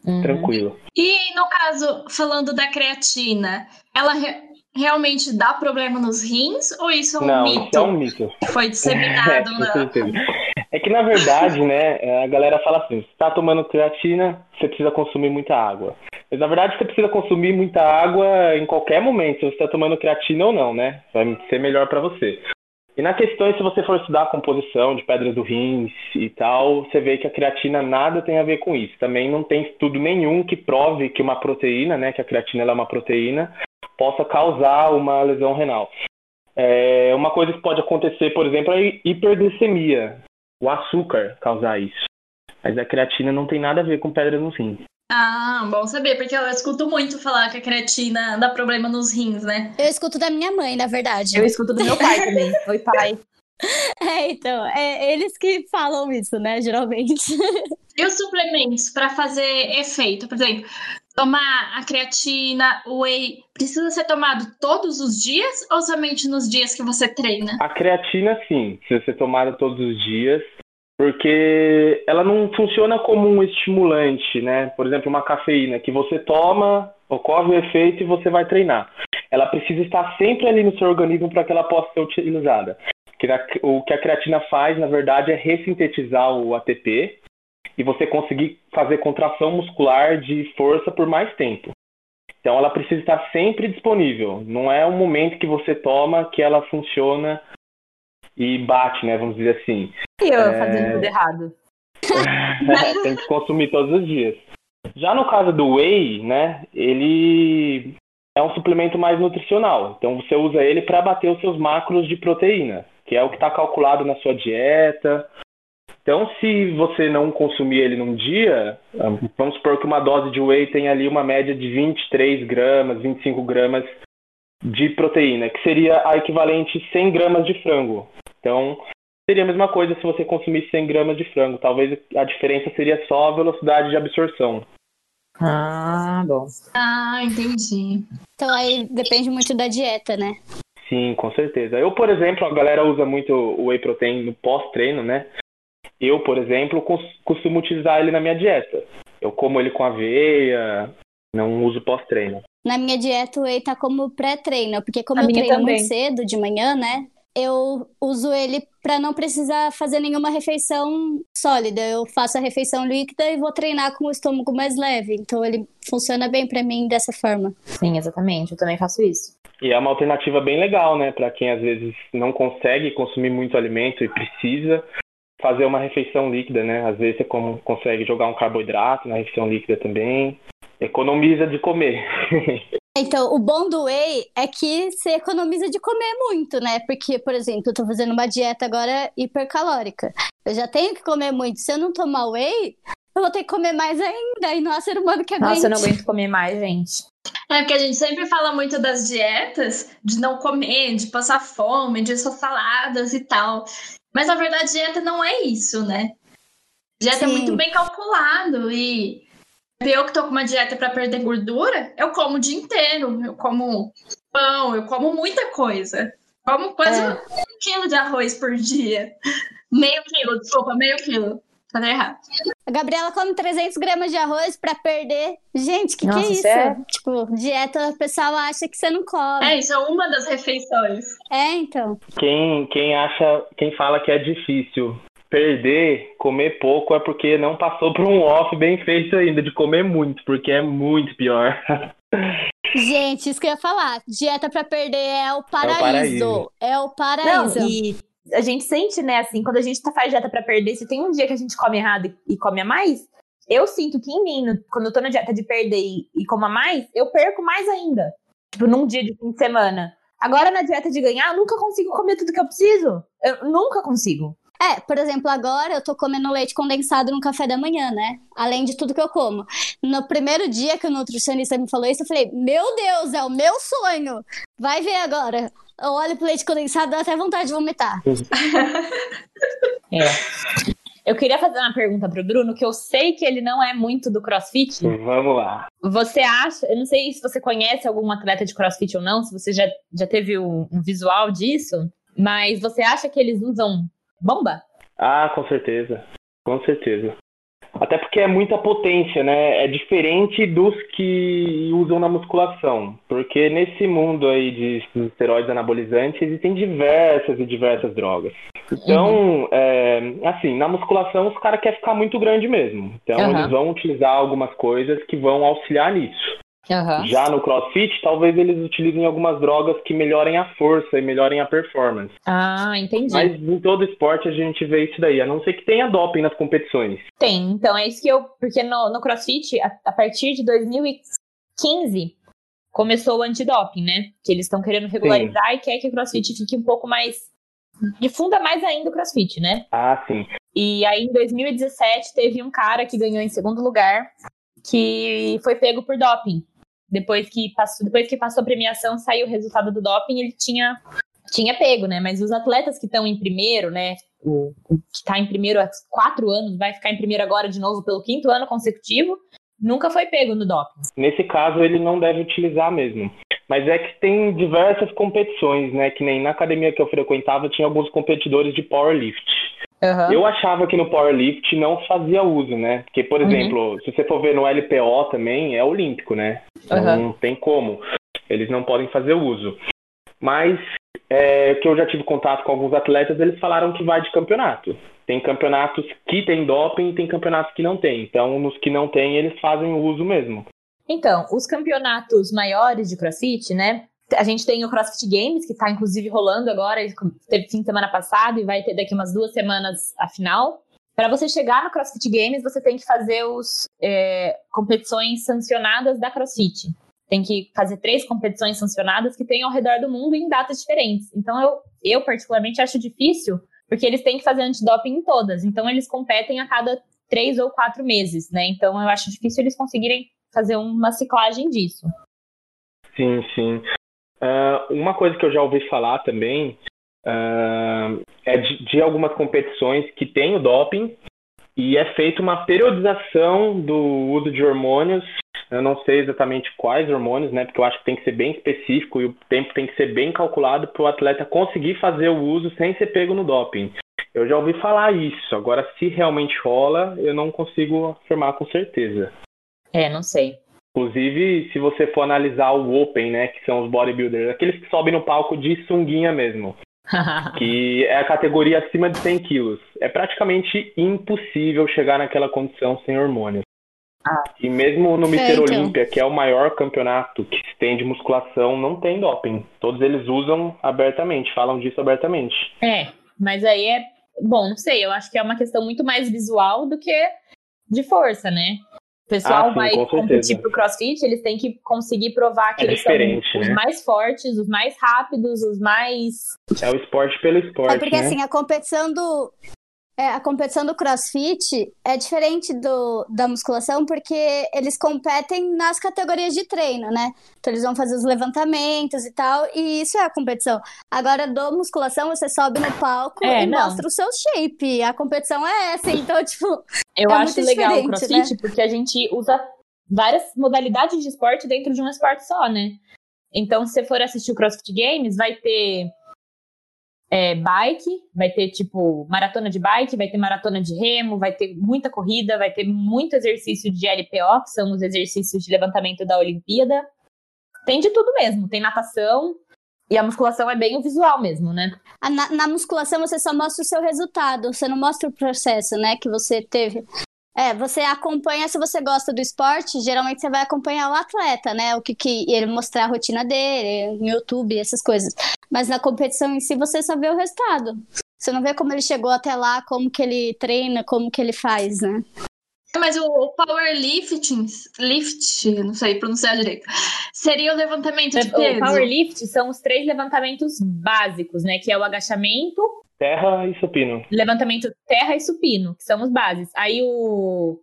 S4: uhum. tranquilo.
S2: E no caso, falando da creatina, ela re realmente dá problema nos rins ou isso é um
S4: Não,
S2: mito?
S4: Isso é um mito.
S2: Foi disseminado,
S4: é, É que na verdade, né, a galera fala assim: você tá tomando creatina, você precisa consumir muita água. Mas na verdade você precisa consumir muita água em qualquer momento, se você está tomando creatina ou não, né? Vai ser melhor para você. E na questão, se você for estudar a composição de pedras do rins e tal, você vê que a creatina nada tem a ver com isso. Também não tem estudo nenhum que prove que uma proteína, né, que a creatina é uma proteína, possa causar uma lesão renal. É, uma coisa que pode acontecer, por exemplo, é hiperglicemia, o açúcar causar isso. Mas a creatina não tem nada a ver com pedra nos rins.
S2: Ah, bom saber, porque eu escuto muito falar que a creatina dá problema nos rins, né?
S3: Eu escuto da minha mãe, na verdade.
S1: Eu escuto do meu pai também. Oi, pai.
S3: É, então, é eles que falam isso, né, geralmente.
S2: E os suplementos para fazer efeito? Por exemplo, tomar a creatina, o whey, precisa ser tomado todos os dias ou somente nos dias que você treina?
S4: A creatina, sim, precisa ser tomada todos os dias porque ela não funciona como um estimulante, né? Por exemplo, uma cafeína que você toma, ocorre o efeito e você vai treinar. Ela precisa estar sempre ali no seu organismo para que ela possa ser utilizada. O que a creatina faz, na verdade, é ressintetizar o ATP e você conseguir fazer contração muscular de força por mais tempo. Então, ela precisa estar sempre disponível. Não é um momento que você toma que ela funciona e bate, né? Vamos dizer assim.
S1: E eu é... fazendo tudo errado.
S4: Tem que consumir todos os dias. Já no caso do whey, né? Ele é um suplemento mais nutricional. Então você usa ele para bater os seus macros de proteína, que é o que está calculado na sua dieta. Então, se você não consumir ele num dia, vamos supor que uma dose de whey tem ali uma média de 23 gramas, 25 gramas de proteína, que seria a equivalente 100 gramas de frango. Então, seria a mesma coisa se você consumisse 100 gramas de frango. Talvez a diferença seria só a velocidade de absorção.
S1: Ah, bom.
S2: Ah, entendi.
S3: Então aí depende muito da dieta, né?
S4: Sim, com certeza. Eu, por exemplo, a galera usa muito o whey protein no pós-treino, né? Eu, por exemplo, costumo utilizar ele na minha dieta. Eu como ele com aveia, não uso pós-treino.
S3: Na minha dieta, o whey tá como pré-treino, porque como a eu treino também. muito cedo de manhã, né? eu uso ele para não precisar fazer nenhuma refeição sólida. Eu faço a refeição líquida e vou treinar com o estômago mais leve. Então ele funciona bem para mim dessa forma.
S1: Sim, exatamente. Eu também faço isso.
S4: E é uma alternativa bem legal, né, para quem às vezes não consegue consumir muito alimento e precisa fazer uma refeição líquida, né? Às vezes você consegue jogar um carboidrato na refeição líquida também. Economiza de comer.
S3: Então, o bom do whey é que você economiza de comer muito, né? Porque, por exemplo, eu tô fazendo uma dieta agora hipercalórica. Eu já tenho que comer muito. Se eu não tomar whey, eu vou ter que comer mais ainda. E não há ser humano que aguente.
S1: Nossa, eu não aguento comer mais, gente.
S2: É porque a gente sempre fala muito das dietas, de não comer, de passar fome, de só saladas e tal. Mas na verdade, dieta não é isso, né? Dieta é Sim. é muito bem calculado e eu que tô com uma dieta para perder gordura, eu como o dia inteiro. Eu como pão, eu como muita coisa. Como quase é. um quilo de arroz por dia. Meio quilo, desculpa, meio quilo. Falei errado.
S3: A Gabriela come 300 gramas de arroz para perder. Gente, que Nossa, que é isso? É... Tipo, dieta, o pessoal acha que você não come.
S2: É, isso é uma das refeições.
S3: É, então.
S4: Quem, quem acha, quem fala que é difícil perder, comer pouco, é porque não passou por um off bem feito ainda, de comer muito, porque é muito pior.
S3: Gente, isso que eu ia falar. Dieta para perder é o paraíso. É o paraíso. É o paraíso.
S1: Não, e a gente sente, né, assim, quando a gente tá, faz dieta para perder, se tem um dia que a gente come errado e, come a mais, eu sinto que em mim, quando eu tô na dieta de perder e, e como a mais, eu perco mais ainda. Tipo, num dia de fim de semana. Agora, na dieta de ganhar, eu nunca consigo comer tudo que eu preciso. Eu nunca consigo.
S3: É, por exemplo, agora eu tô comendo leite condensado no café da manhã, né? Além de tudo que eu como. No primeiro dia que o nutricionista me falou isso, eu falei: Meu Deus, é o meu sonho! Vai ver agora. Eu olho pro leite condensado, dá até vontade de vomitar.
S1: é. Eu queria fazer uma pergunta pro Bruno, que eu sei que ele não é muito do crossfit.
S4: Vamos lá.
S1: Você acha, eu não sei se você conhece algum atleta de crossfit ou não, se você já, já teve um, um visual disso, mas você acha que eles usam bomba?
S4: Ah, com certeza. Com certeza. Até porque é muita potência, né? É diferente dos que usam na musculação. Porque nesse mundo aí de esteroides anabolizantes existem diversas e diversas drogas. Então, uhum. é, assim, na musculação os caras querem ficar muito grande mesmo. Então uhum. eles vão utilizar algumas coisas que vão auxiliar nisso. Uhum. Já no CrossFit, talvez eles utilizem algumas drogas que melhorem a força e melhorem a performance.
S1: Ah, entendi.
S4: Mas em todo esporte a gente vê isso daí, a não ser que tenha doping nas competições.
S1: Tem, então é isso que eu. Porque no, no CrossFit, a, a partir de 2015, começou o antidoping, né? Que eles estão querendo regularizar sim. e quer que o CrossFit fique um pouco mais. difunda mais ainda o CrossFit, né?
S4: Ah, sim.
S1: E aí em 2017 teve um cara que ganhou em segundo lugar, que foi pego por doping. Depois que passou, depois que passou a premiação, saiu o resultado do doping, ele tinha tinha pego, né? Mas os atletas que estão em primeiro, né? O, o que está em primeiro há quatro anos, vai ficar em primeiro agora de novo pelo quinto ano consecutivo, nunca foi pego no doping.
S4: Nesse caso, ele não deve utilizar mesmo. Mas é que tem diversas competições, né? Que nem na academia que eu frequentava tinha alguns competidores de powerlift. Uhum. Eu achava que no powerlift não fazia uso, né? Porque, por uhum. exemplo, se você for ver no LPO também, é olímpico, né? Uhum. Não tem como. Eles não podem fazer uso. Mas é, que eu já tive contato com alguns atletas, eles falaram que vai de campeonato. Tem campeonatos que tem doping e tem campeonatos que não tem. Então, nos que não tem, eles fazem o uso mesmo.
S1: Então, os campeonatos maiores de CrossFit, né? A gente tem o CrossFit Games, que está inclusive rolando agora, teve fim de semana passado e vai ter daqui umas duas semanas a final. Para você chegar no CrossFit Games, você tem que fazer os é, competições sancionadas da CrossFit. Tem que fazer três competições sancionadas que tem ao redor do mundo em datas diferentes. Então, eu, eu particularmente acho difícil, porque eles têm que fazer antidoping em todas. Então, eles competem a cada três ou quatro meses, né? Então, eu acho difícil eles conseguirem fazer uma ciclagem disso.
S4: Sim, sim. Uh, uma coisa que eu já ouvi falar também uh, é de, de, algumas competições que tem o doping e é feita uma periodização do uso de hormônios. Eu não sei exatamente quais hormônios, né? Porque eu acho que tem que ser bem específico e o tempo tem que ser bem calculado para o atleta conseguir fazer o uso sem ser pego no doping. Eu já ouvi falar isso. Agora, se realmente rola, eu não consigo afirmar com certeza.
S1: É, não sei.
S4: Inclusive, se você for analisar o Open, né, que são os bodybuilders, aqueles que sobem no palco de sunguinha mesmo, que é a categoria acima de 100 quilos, é praticamente impossível chegar naquela condição sem hormônios. Ah. E mesmo no Mister então. Olímpia, que é o maior campeonato que se tem de musculação, não tem doping. Todos eles usam abertamente, falam disso abertamente.
S1: É, mas aí é. Bom, não sei, eu acho que é uma questão muito mais visual do que de força, né? Pessoal ah, sim, vai competir pro CrossFit, eles têm que conseguir provar que é eles são né? os mais fortes, os mais rápidos, os mais.
S4: É o esporte pelo esporte.
S3: É porque
S4: né?
S3: assim, a competição do. É, a competição do crossfit é diferente do, da musculação porque eles competem nas categorias de treino, né? Então eles vão fazer os levantamentos e tal, e isso é a competição. Agora, do musculação, você sobe no palco é, e não. mostra o seu shape. A competição é essa, então, tipo.
S1: Eu
S3: é
S1: acho legal o crossfit né? porque a gente usa várias modalidades de esporte dentro de um esporte só, né? Então, se você for assistir o CrossFit Games, vai ter é, bike, vai ter tipo maratona de bike, vai ter maratona de remo, vai ter muita corrida, vai ter muito exercício de LPO, que são os exercícios de levantamento da Olimpíada. Tem de tudo mesmo, tem natação, e a musculação é bem o visual mesmo, né?
S3: Na, na, musculação você só mostra o seu resultado, você não mostra o processo, né, que você teve. É, você acompanha, se você gosta do esporte, geralmente você vai acompanhar o atleta, né? O que, que ele mostrar a rotina dele, no YouTube, essas coisas. Mas na competição em si, você só vê o resultado. Você não vê como ele chegou até lá, como que ele treina, como que ele faz, né?
S2: Mas o powerlifting, lift, não sei pronunciar direito, seria o levantamento de peso?
S1: O powerlift são os três levantamentos básicos, né? Que é o agachamento,
S4: Terra e supino.
S1: Levantamento terra e supino, que são os bases. Aí o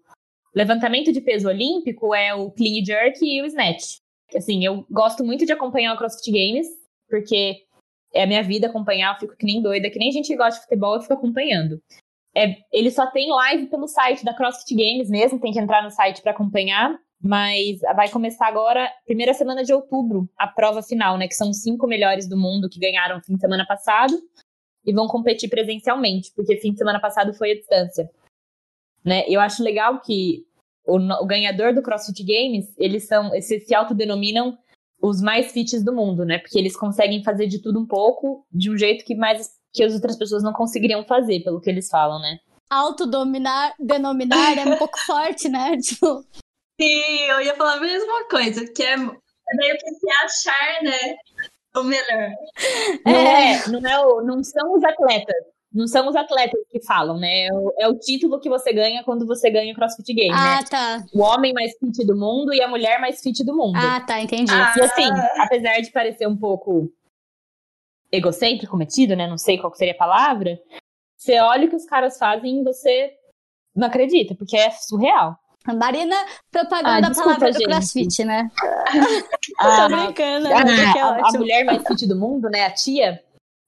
S1: levantamento de peso olímpico é o clean jerk e o snatch. Assim, eu gosto muito de acompanhar o CrossFit Games, porque é a minha vida acompanhar, eu fico que nem doida, que nem gente que gosta de futebol, eu fico acompanhando. É, ele só tem live pelo site da CrossFit Games mesmo, tem que entrar no site para acompanhar. Mas vai começar agora, primeira semana de outubro, a prova final, né? Que são os cinco melhores do mundo que ganharam fim de semana passado e vão competir presencialmente, porque fim de semana passado foi a distância. Né? Eu acho legal que o, o ganhador do CrossFit Games, eles são, eles se autodenominam os mais fits do mundo, né? Porque eles conseguem fazer de tudo um pouco, de um jeito que mais que as outras pessoas não conseguiriam fazer, pelo que eles falam, né?
S3: Autodominar, denominar é um pouco forte, né? Tipo...
S2: Sim, eu ia falar a mesma coisa, que é meio que se achar, né? o melhor.
S1: Não é, é não, é o, não são os atletas. Não são os atletas que falam, né? É o, é o título que você ganha quando você ganha o CrossFit Games.
S3: Ah,
S1: né?
S3: tá.
S1: O homem mais fit do mundo e a mulher mais fit do mundo.
S3: Ah, tá, entendi.
S1: Ah. E assim, apesar de parecer um pouco egocêntrico, metido, né? Não sei qual seria a palavra. Você olha o que os caras fazem e você não acredita, porque é surreal.
S3: Marina propaganda ah, desculpa, a palavra gente. do crossfit, né?
S1: Ah, Tô brincando. A, é a, a, mulher mais fit do mundo, né? A tia,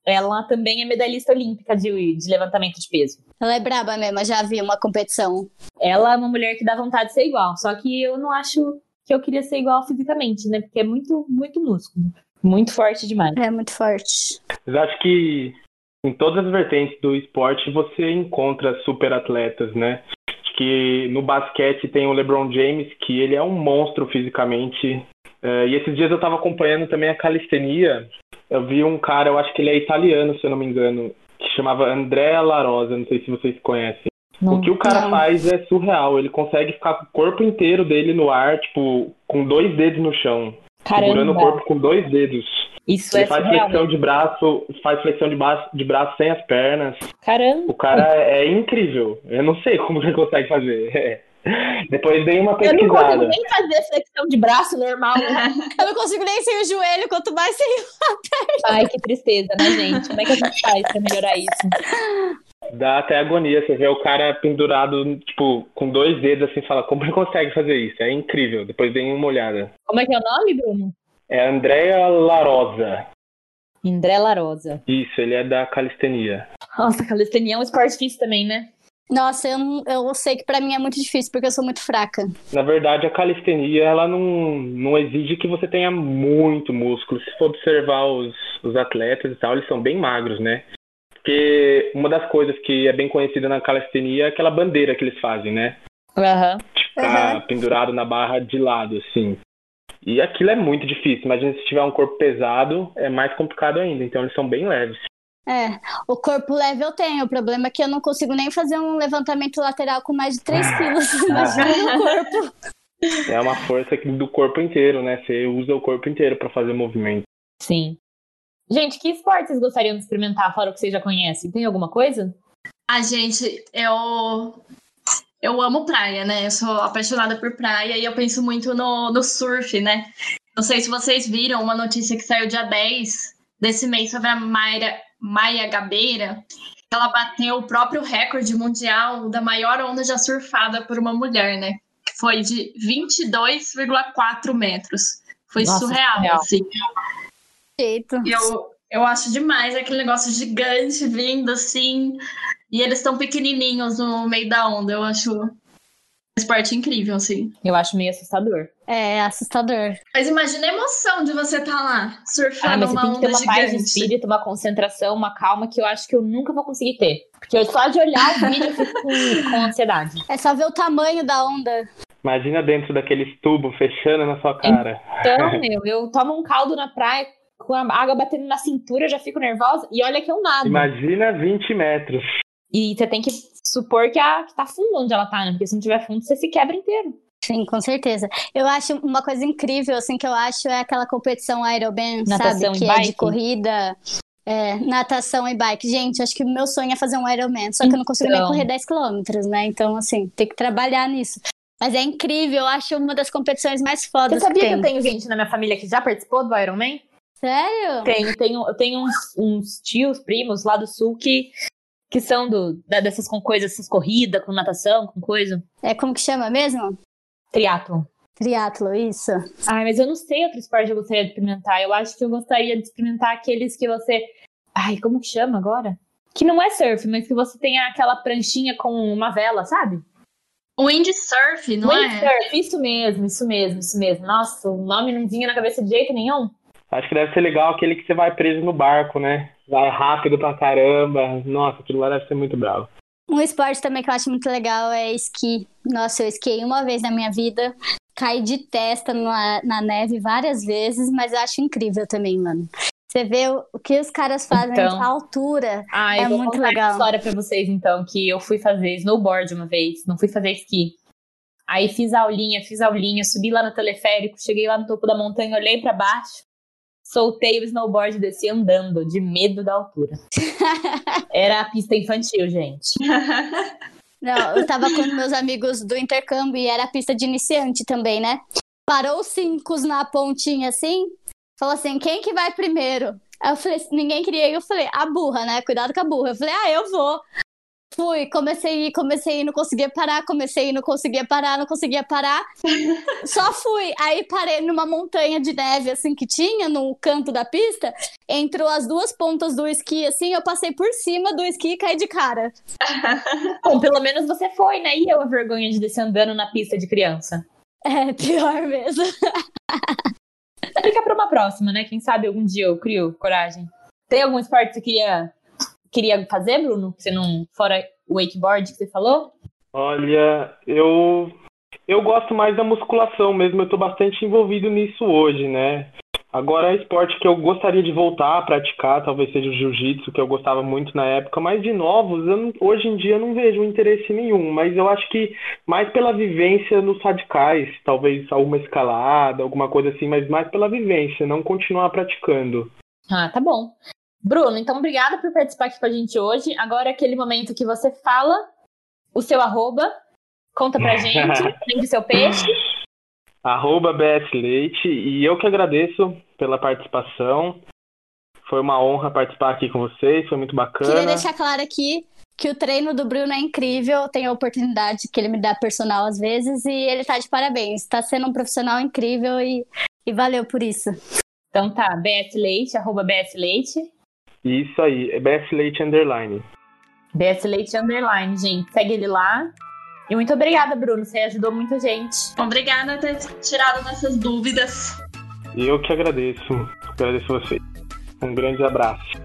S1: ela também é medalhista olímpica de, de levantamento de peso.
S3: Ela é braba mesmo, já vi uma competição.
S1: Ela é uma mulher que dá vontade de ser igual, só que eu não acho que eu queria ser igual fisicamente, né? Porque é muito, muito músculo. Muito forte demais.
S3: É muito forte.
S4: Mas acho que em todas as vertentes do esporte você encontra super atletas, né? que no basquete tem o LeBron James, que ele é um monstro fisicamente. Uh, e esses dias eu estava acompanhando também a calistenia. Eu vi um cara, eu acho que ele é italiano, se eu não me engano, que chamava Andrea Larosa, não sei se vocês conhecem. Não, o que o cara não. faz é surreal. Ele consegue ficar com o corpo inteiro dele no ar, tipo, com dois dedos no chão. Caramba. Segurando o corpo com dois dedos.
S1: Isso
S4: ele
S1: é
S4: faz
S1: surreal.
S4: flexão de braço, faz flexão de braço, de braço sem as pernas.
S1: Caramba!
S4: O cara é, é incrível. Eu não sei como ele consegue fazer. Depois dei uma pesquisada.
S1: Eu não consigo nem fazer flexão de braço normal.
S3: eu não consigo nem sem o joelho, quanto mais sem a perna.
S1: Ai, que tristeza, né, gente? Como é que a gente faz pra melhorar isso?
S4: Dá até agonia, você vê o cara pendurado, tipo, com dois dedos assim, fala, como ele consegue fazer isso? É incrível. Depois dei uma olhada.
S1: Como é que é o nome, Bruno?
S4: É Andréa Larosa.
S1: André Larosa.
S4: Isso, ele é da calistenia.
S1: Nossa, calistenia é um esporte difícil também, né?
S3: Nossa, eu, eu sei que pra mim é muito difícil, porque eu sou muito fraca.
S4: Na verdade, a calistenia, ela não, não exige que você tenha muito músculo. Se for observar os, os atletas e tal, eles são bem magros, né? Porque uma das coisas que é bem conhecida na calistenia é aquela bandeira que eles fazem, né?
S1: Aham.
S4: Ficar pendurado na barra de lado, assim. E aquilo é muito difícil. Imagina se tiver um corpo pesado, é mais complicado ainda. Então eles são bem leves.
S3: É, o corpo leve eu tenho, o problema é que eu não consigo nem fazer um levantamento lateral com mais de 3 quilos. Imagina o corpo.
S4: É uma força que- do corpo inteiro, né? Você usa o corpo inteiro para fazer movimento.
S1: Sim. Gente, que esporte vocês gostariam de experimentar, fora o que vocês já conhecem? Tem alguma coisa?
S2: A gente, eu. Eu amo praia, né? Eu sou apaixonada por praia e eu penso muito no, no surf, né? Não sei se vocês viram uma notícia que saiu dia 10 desse mês sobre a Mayra, Maia Gabeira. Ela bateu o próprio recorde mundial da maior onda já surfada por uma mulher, né? Que foi de 22,4 metros. Foi
S1: Nossa,
S2: surreal,
S1: surreal.
S2: assim.
S3: Jeito.
S2: E Eu, eu acho demais aquele negócio gigante vindo assim. E eles estão pequenininhos no meio da onda. Eu acho esporte incrível, assim.
S1: Eu acho meio assustador.
S3: É assustador.
S2: Mas imagina a emoção de você estar lá,
S1: Ah,
S2: surfando
S1: mas você
S2: uma
S1: tem que ter
S2: onda
S1: uma paz de
S2: gigante.
S1: espírito, uma concentração, uma calma que eu acho que eu nunca vou conseguir ter. Porque eu só de olhar o vídeo eu fico com, com ansiedade.
S3: É só ver o tamanho da onda.
S4: Imagina dentro daqueles tubos fechando na sua cara.
S1: Então, meu, eu tomo um caldo na praia com a água batendo na cintura, eu já fico nervosa. E olha que eu nado.
S4: Imagina 20 metros.
S1: E você tem que supor que, a, que tá fundo onde ela tá, né? Porque se não tiver fundo, você se quebra inteiro.
S3: Sim, com certeza. Eu acho uma coisa incrível, assim, que eu acho é aquela competição
S1: Natação
S3: sabe? Que é
S1: bike?
S3: de corrida, é, natação e bike. Gente, acho que o meu sonho é fazer um Ironman, só que eu não consigo nem
S1: Então.
S3: correr 10 quilômetros, né? Então, assim, tem que trabalhar nisso. Mas é incrível, eu acho uma das competições mais
S1: Você
S3: fodas
S1: sabia
S3: que
S1: que eu tenho gente na minha família que já participou do Ironman?
S3: Sério?
S1: Tenho, tenho, eu tenho uns, uns tios, primos lá do sul que, que são do, da- dessas com coisas, essas corridas, com natação, com coisa.
S3: É como que chama mesmo?
S1: Triatlo.
S3: Triatlo, isso.
S1: Ai, mas eu não sei outro esporte que eu gostaria de experimentar. Eu acho que eu gostaria de experimentar aqueles que você. Ai, como que chama agora? Que não é surf, mas que você tem aquela pranchinha com uma vela, sabe?
S2: O windsurf, não é?
S1: Windsurf, isso mesmo, isso mesmo, isso mesmo. Nossa, o nome não vinha na cabeça de jeito nenhum.
S4: Acho que deve ser legal aquele que você vai preso no barco, né? Vai rápido pra caramba. Nossa, aquilo lá deve ser muito bravo.
S3: Um esporte também que eu acho muito legal é esqui. Nossa, eu esquiei uma vez na minha vida. Caí de testa na, na neve várias vezes, mas eu acho incrível também, mano. Você vê o, o que os caras fazem
S1: Então.
S3: a altura.
S1: Ah,
S3: É
S1: eu vou
S3: muito
S1: contar
S3: legal.
S1: uma história pra vocês, então, que eu fui fazer snowboard uma vez, não fui fazer esqui. Aí fiz aulinha, fiz aulinha, subi lá no teleférico, cheguei lá no topo da montanha, olhei pra baixo, soltei o snowboard e desci andando, de medo da altura. Era a pista infantil, gente.
S3: Não, eu tava com meus amigos do intercâmbio e era a pista de iniciante também, né? Parou os cinco na pontinha assim, falou assim: quem que vai primeiro? Aí eu falei, ninguém queria ir, eu falei, a burra, né? Cuidado com a burra. Eu falei, ah, eu vou. Fui, comecei a ir, comecei a ir, não conseguia parar, comecei a ir, não conseguia parar, não conseguia parar. Só fui. Aí parei numa montanha de neve, assim, que tinha no canto da pista. Entre as duas pontas do esqui, assim, eu passei por cima do esqui e caí de cara.
S1: Bom, pelo menos você foi, né? E eu a vergonha de descer andando na pista de criança.
S3: É, pior mesmo.
S1: Fica pra uma próxima, né? Quem sabe algum dia eu crio coragem. Tem algum esporte que você queria, queria fazer, Bruno? Você não. Fora o wakeboard que você falou?
S4: Olha, eu eu gosto mais da musculação mesmo, eu tô bastante envolvido nisso hoje, né? Agora, esporte que eu gostaria de voltar a praticar, talvez seja o jiu-jitsu, que eu gostava muito na época, mas de novos, não- hoje em dia eu não vejo interesse nenhum, mas eu acho que mais pela vivência nos radicais, talvez alguma escalada, alguma coisa assim, mas mais pela vivência, não continuar praticando.
S1: Ah, tá bom. Bruno, então obrigada por participar aqui com a gente hoje. Agora é aquele momento que você fala o seu arroba, conta pra gente, vende seu peixe.
S4: Arroba BS Leite, e eu que agradeço pela participação. Foi uma honra participar aqui com vocês, foi muito bacana.
S3: Queria deixar claro aqui que o treino do Bruno é incrível, tem a oportunidade que ele me dá personal às vezes e ele tá de parabéns. Tá sendo um profissional incrível e, E valeu por isso.
S1: Então tá, BS Leite, arroba BS Leite.
S4: Isso aí, é BS Leite Underline.
S1: BS Leite Underline, gente. Segue ele lá. E muito obrigada, Bruno. Você ajudou muita gente.
S2: Obrigada por ter tirado nossas dúvidas.
S4: Eu que agradeço. Agradeço vocês. Um grande abraço.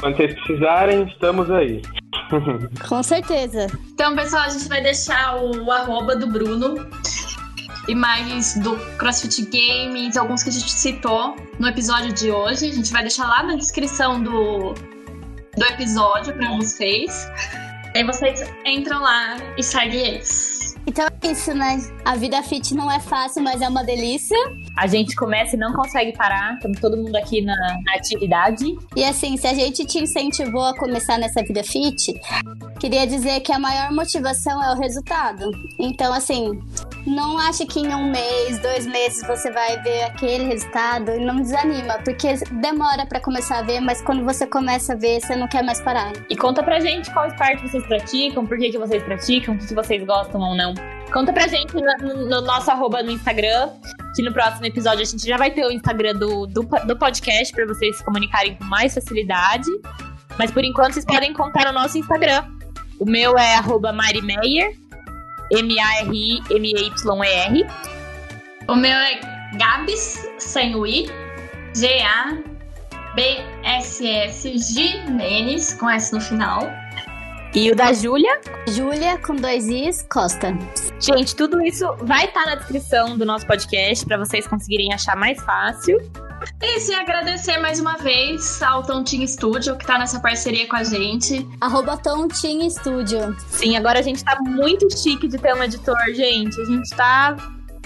S4: Quando vocês precisarem, estamos aí.
S3: Com certeza.
S2: Então, pessoal, a gente vai deixar o arroba do Bruno mais do CrossFit Games, alguns que a gente citou no episódio de hoje. A gente vai deixar lá na descrição do, do episódio para vocês. Aí vocês entram lá e seguem eles.
S3: Então isso, né? A vida fit não é fácil, mas é uma delícia.
S1: A gente começa e não consegue parar. Estamos todo mundo aqui na, na atividade.
S3: E assim, se a gente te incentivou a começar nessa vida fit, queria dizer que a maior motivação é o resultado. Então, assim, não ache que em um mês, dois meses você vai ver aquele resultado e não desanima, porque demora para começar a ver, mas quando você começa a ver, você não quer mais parar.
S1: E conta pra gente qual esporte vocês praticam, por que, que vocês praticam, o que, que vocês gostam ou não. Conta pra gente no, no nosso arroba no Instagram, que no próximo episódio a gente já vai ter o Instagram do, do, do podcast para vocês se comunicarem com mais facilidade. Mas por enquanto vocês podem contar no nosso Instagram. O meu é arroba Marimeyer, M-A-R-I-M-E-Y-E-R.
S2: O meu é Gabs, sem o I, G-A-B-S-S Gimenez, com S no final.
S1: E o da Júlia?
S3: Júlia com dois Is, Costa.
S1: Gente, tudo isso vai estar na descrição do nosso podcast para vocês conseguirem achar mais fácil.
S2: E se agradecer mais uma vez ao Tontinho Studio, que tá nessa parceria com a gente.
S3: Arroba Tontinho Studio.
S1: Sim, agora a gente tá muito chique de ter um editor, gente. A gente tá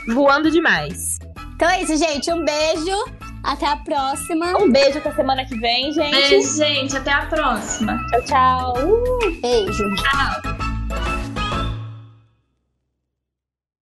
S1: voando demais.
S3: Então é isso, gente. Um beijo. Até a próxima.
S1: Um beijo até semana que vem, gente.
S2: Beijo, gente. Até a próxima.
S1: Tchau, tchau.
S3: Beijo.
S2: Tchau.